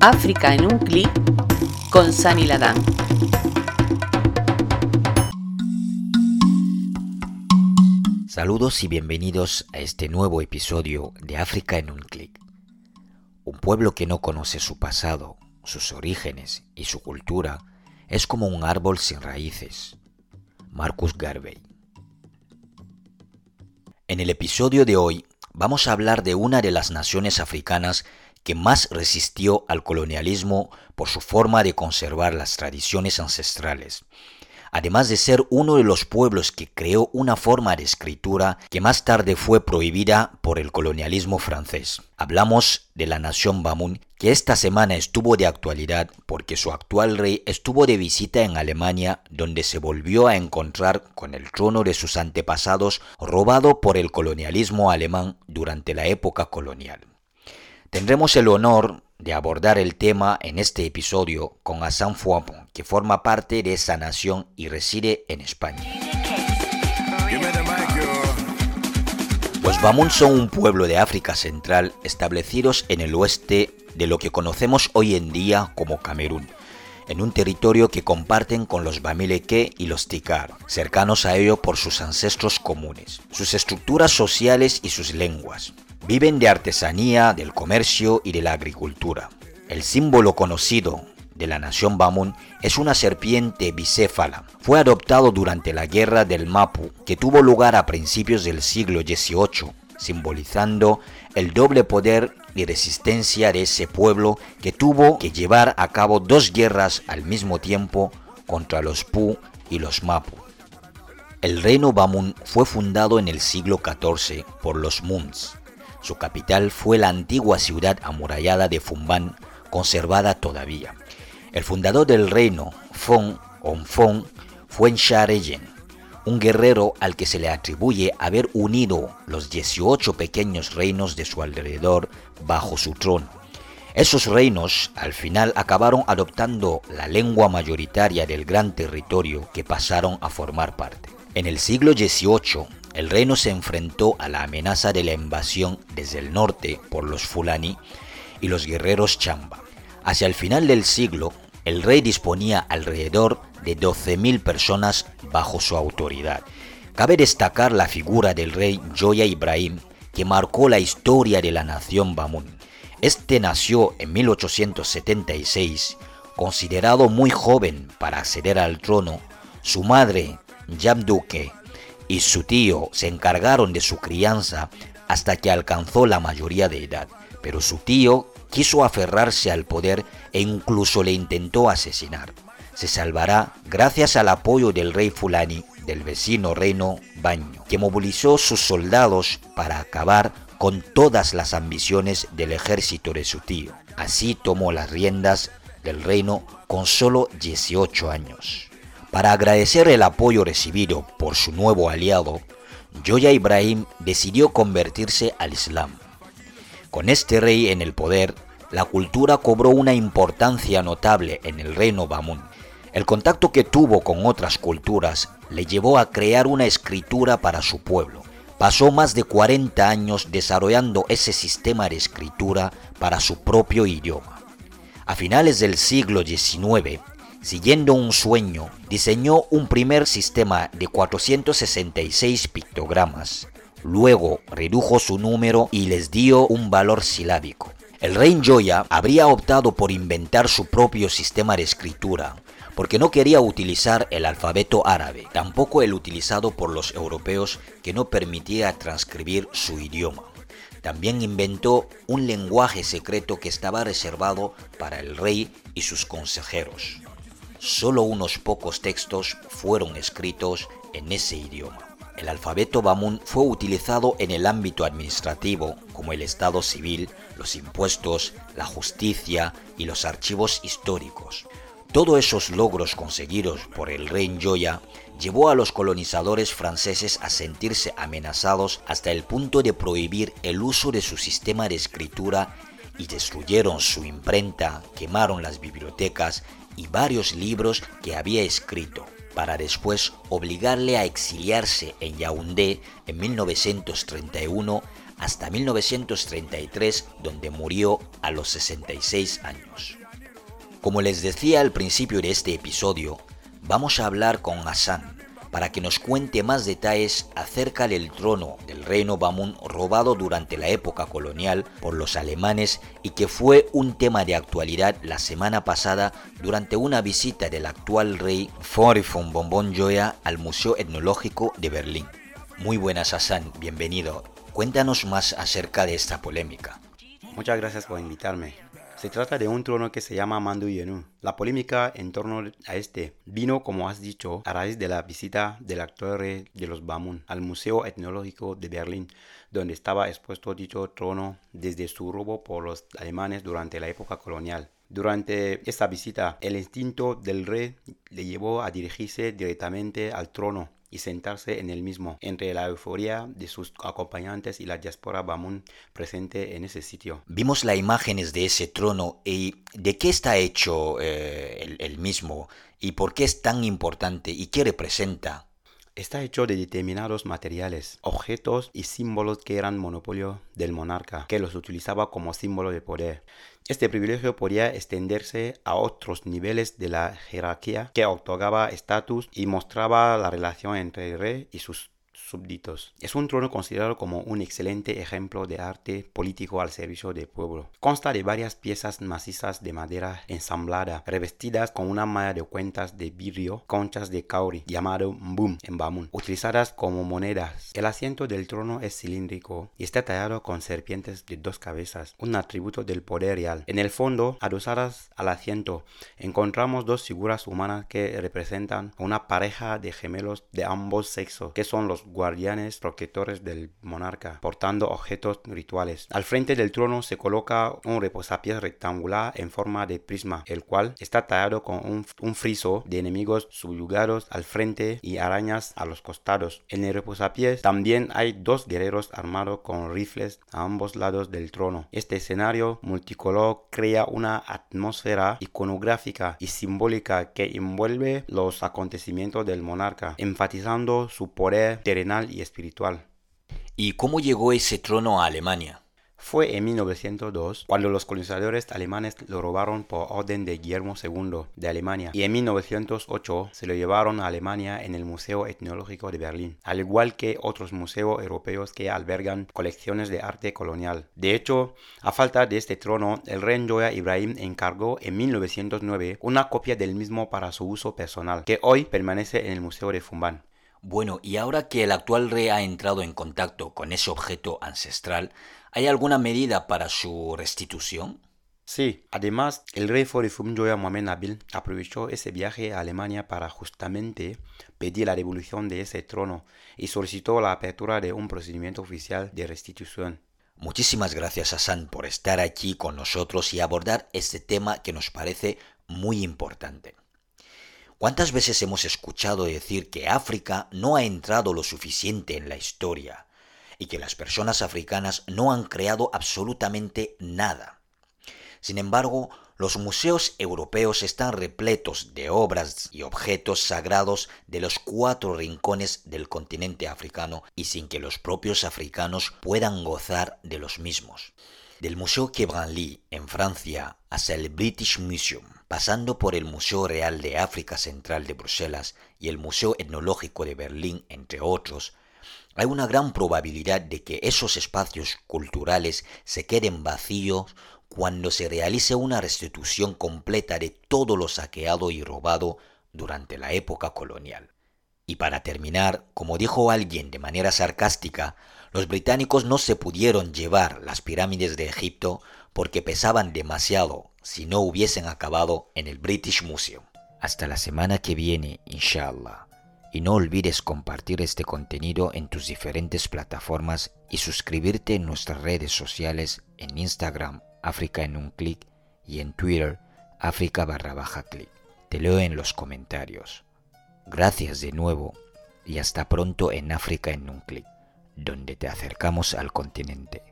África en un clic con Sani Ladán. Saludos y bienvenidos a este nuevo episodio de África en un clic. Un pueblo que no conoce su pasado, sus orígenes y su cultura es como un árbol sin raíces. Marcus Garvey. En el episodio de hoy vamos a hablar de una de las naciones africanas que más resistió al colonialismo por su forma de conservar las tradiciones ancestrales, además de ser uno de los pueblos que creó una forma de escritura que más tarde fue prohibida por el colonialismo francés. Hablamos de la nación Bamun, que esta semana estuvo de actualidad porque su actual rey estuvo de visita en Alemania, donde se volvió a encontrar con el trono de sus antepasados robado por el colonialismo alemán durante la época colonial. Tendremos el honor de abordar el tema en este episodio con Hassan Fouapon, que forma parte de esa nación y reside en España. Los Bamun son un pueblo de África Central establecidos en el oeste de lo que conocemos hoy en día como Camerún, en un territorio que comparten con los Bamileke y los Tikar, cercanos a ello por sus ancestros comunes, sus estructuras sociales y sus lenguas. Viven de artesanía, del comercio y de la agricultura. El símbolo conocido de la nación Bamun es una serpiente bicéfala. Fue adoptado durante la guerra del Mapu, que tuvo lugar a principios del siglo XVIII, simbolizando el doble poder y resistencia de ese pueblo que tuvo que llevar a cabo dos guerras al mismo tiempo contra los Pu y los Mapu. El reino Bamun fue fundado en el siglo XIV por los Muns, su capital fue la antigua ciudad amurallada de Fumban, conservada todavía. El fundador del reino, Fong Onfong, fue Nshareyen, un guerrero al que se le atribuye haber unido los 18 pequeños reinos de su alrededor bajo su trono. Esos reinos al final acabaron adoptando la lengua mayoritaria del gran territorio que pasaron a formar parte. En el siglo XVIII, el reino se enfrentó a la amenaza de la invasión desde el norte por los Fulani y los guerreros Chamba. Hacia el final del siglo, el rey disponía alrededor de 12.000 personas bajo su autoridad. Cabe destacar la figura del rey Joya Ibrahim, que marcó la historia de la nación Bamun. Este nació en 1876, considerado muy joven para acceder al trono. Su madre, Yamduke, y su tío se encargaron de su crianza hasta que alcanzó la mayoría de edad, pero su tío quiso aferrarse al poder e incluso le intentó asesinar. Se salvará gracias al apoyo del rey Fulani del vecino reino Baño, que movilizó sus soldados para acabar con todas las ambiciones del ejército de su tío. Así tomó las riendas del reino con solo 18 años. Para agradecer el apoyo recibido por su nuevo aliado, Joya Ibrahim decidió convertirse al Islam. Con este rey en el poder, la cultura cobró una importancia notable en el reino Bamun. El contacto que tuvo con otras culturas le llevó a crear una escritura para su pueblo. Pasó más de 40 años desarrollando ese sistema de escritura para su propio idioma. A finales del siglo XIX, siguiendo un sueño, diseñó un primer sistema de 466 pictogramas. Luego redujo su número y les dio un valor silábico. El rey Joya habría optado por inventar su propio sistema de escritura, porque no quería utilizar el alfabeto árabe, tampoco el utilizado por los europeos que no permitía transcribir su idioma. También inventó un lenguaje secreto que estaba reservado para el rey y sus consejeros solo unos pocos textos fueron escritos en ese idioma. El alfabeto Bamun fue utilizado en el ámbito administrativo como el Estado civil, los impuestos, la justicia y los archivos históricos. Todos esos logros conseguidos por el rey Njoya llevó a los colonizadores franceses a sentirse amenazados hasta el punto de prohibir el uso de su sistema de escritura y destruyeron su imprenta, quemaron las bibliotecas y varios libros que había escrito, para después obligarle a exiliarse en Yaoundé en 1931 hasta 1933, donde murió a los 66 años. Como les decía al principio de este episodio, vamos a hablar con Hassan, para que nos cuente más detalles acerca del trono del reino Bamun robado durante la época colonial por los alemanes y que fue un tema de actualidad la semana pasada durante una visita del actual rey von Bonbon Joya al Museo Etnológico de Berlín. Muy buenas Hassan, bienvenido. Cuéntanos más acerca de esta polémica. Muchas gracias por invitarme. Se trata de un trono que se llama Mandu Yenu. La polémica en torno a este vino, como has dicho, a raíz de la visita del rey de los Bamun al Museo Etnológico de Berlín, donde estaba expuesto dicho trono desde su robo por los alemanes durante la época colonial. Durante esta visita, el instinto del rey le llevó a dirigirse directamente al trono y sentarse en el mismo, entre la euforia de sus acompañantes y la diáspora Bamun presente en ese sitio. Vimos las imágenes de ese trono y de qué está hecho eh, el mismo y por qué es tan importante y qué representa. Está hecho de determinados materiales, objetos y símbolos que eran monopolio del monarca, que los utilizaba como símbolo de poder. Este privilegio podía extenderse a otros niveles de la jerarquía que otorgaba estatus y mostraba la relación entre el rey y sus súbditos. Es un trono considerado como un excelente ejemplo de arte político al servicio del pueblo. Consta de varias piezas macizas de madera ensamblada, revestidas con una malla de cuentas de vidrio, conchas de kauri, llamado mbum en Bamun, utilizadas como monedas. El asiento del trono es cilíndrico y está tallado con serpientes de dos cabezas, un atributo del poder real. En el fondo, adosadas al asiento, encontramos dos figuras humanas que representan una pareja de gemelos de ambos sexos, que son los guardianes protectores del monarca, portando objetos rituales. Al frente del trono se coloca un reposapiés rectangular en forma de prisma, el cual está tallado con un, friso de enemigos subyugados al frente y arañas a los costados. En el reposapiés también hay dos guerreros armados con rifles a ambos lados del trono. Este escenario multicolor crea una atmósfera iconográfica y simbólica que envuelve los acontecimientos del monarca, enfatizando su poder terrenal y espiritual. ¿Y cómo llegó ese trono a Alemania? Fue en 1902 cuando los colonizadores alemanes lo robaron por orden de Guillermo II de Alemania y en 1908 se lo llevaron a Alemania en el Museo Etnológico de Berlín, al igual que otros museos europeos que albergan colecciones de arte colonial. De hecho, a falta de este trono, el rey Joya Ibrahim encargó en 1909 una copia del mismo para su uso personal, que hoy permanece en el Museo de Fumban. Bueno, y ahora que el actual rey ha entrado en contacto con ese objeto ancestral, ¿hay alguna medida para su restitución? Sí, además, el rey Joya Mohamed Nabil aprovechó ese viaje a Alemania para justamente pedir la devolución de ese trono y solicitó la apertura de un procedimiento oficial de restitución. Muchísimas gracias, Hassan, por estar aquí con nosotros y abordar este tema que nos parece muy importante. ¿Cuántas veces hemos escuchado decir que África no ha entrado lo suficiente en la historia y que las personas africanas no han creado absolutamente nada? Sin embargo, los museos europeos están repletos de obras y objetos sagrados de los cuatro rincones del continente africano y sin que los propios africanos puedan gozar de los mismos. Del Museo Quebranly en Francia hasta el British Museum pasando por el Museo Real de África Central de Bruselas y el Museo Etnológico de Berlín, entre otros, hay una gran probabilidad de que esos espacios culturales se queden vacíos cuando se realice una restitución completa de todo lo saqueado y robado durante la época colonial. Y para terminar, como dijo alguien de manera sarcástica, los británicos no se pudieron llevar las pirámides de Egipto porque pesaban demasiado si no hubiesen acabado en el British Museum. Hasta la semana que viene, inshallah. Y no olvides compartir este contenido en tus diferentes plataformas y suscribirte en nuestras redes sociales en Instagram, África en un clic, y en Twitter, África barra baja clic. Te leo en los comentarios. Gracias de nuevo y hasta pronto en África en un clic, donde te acercamos al continente.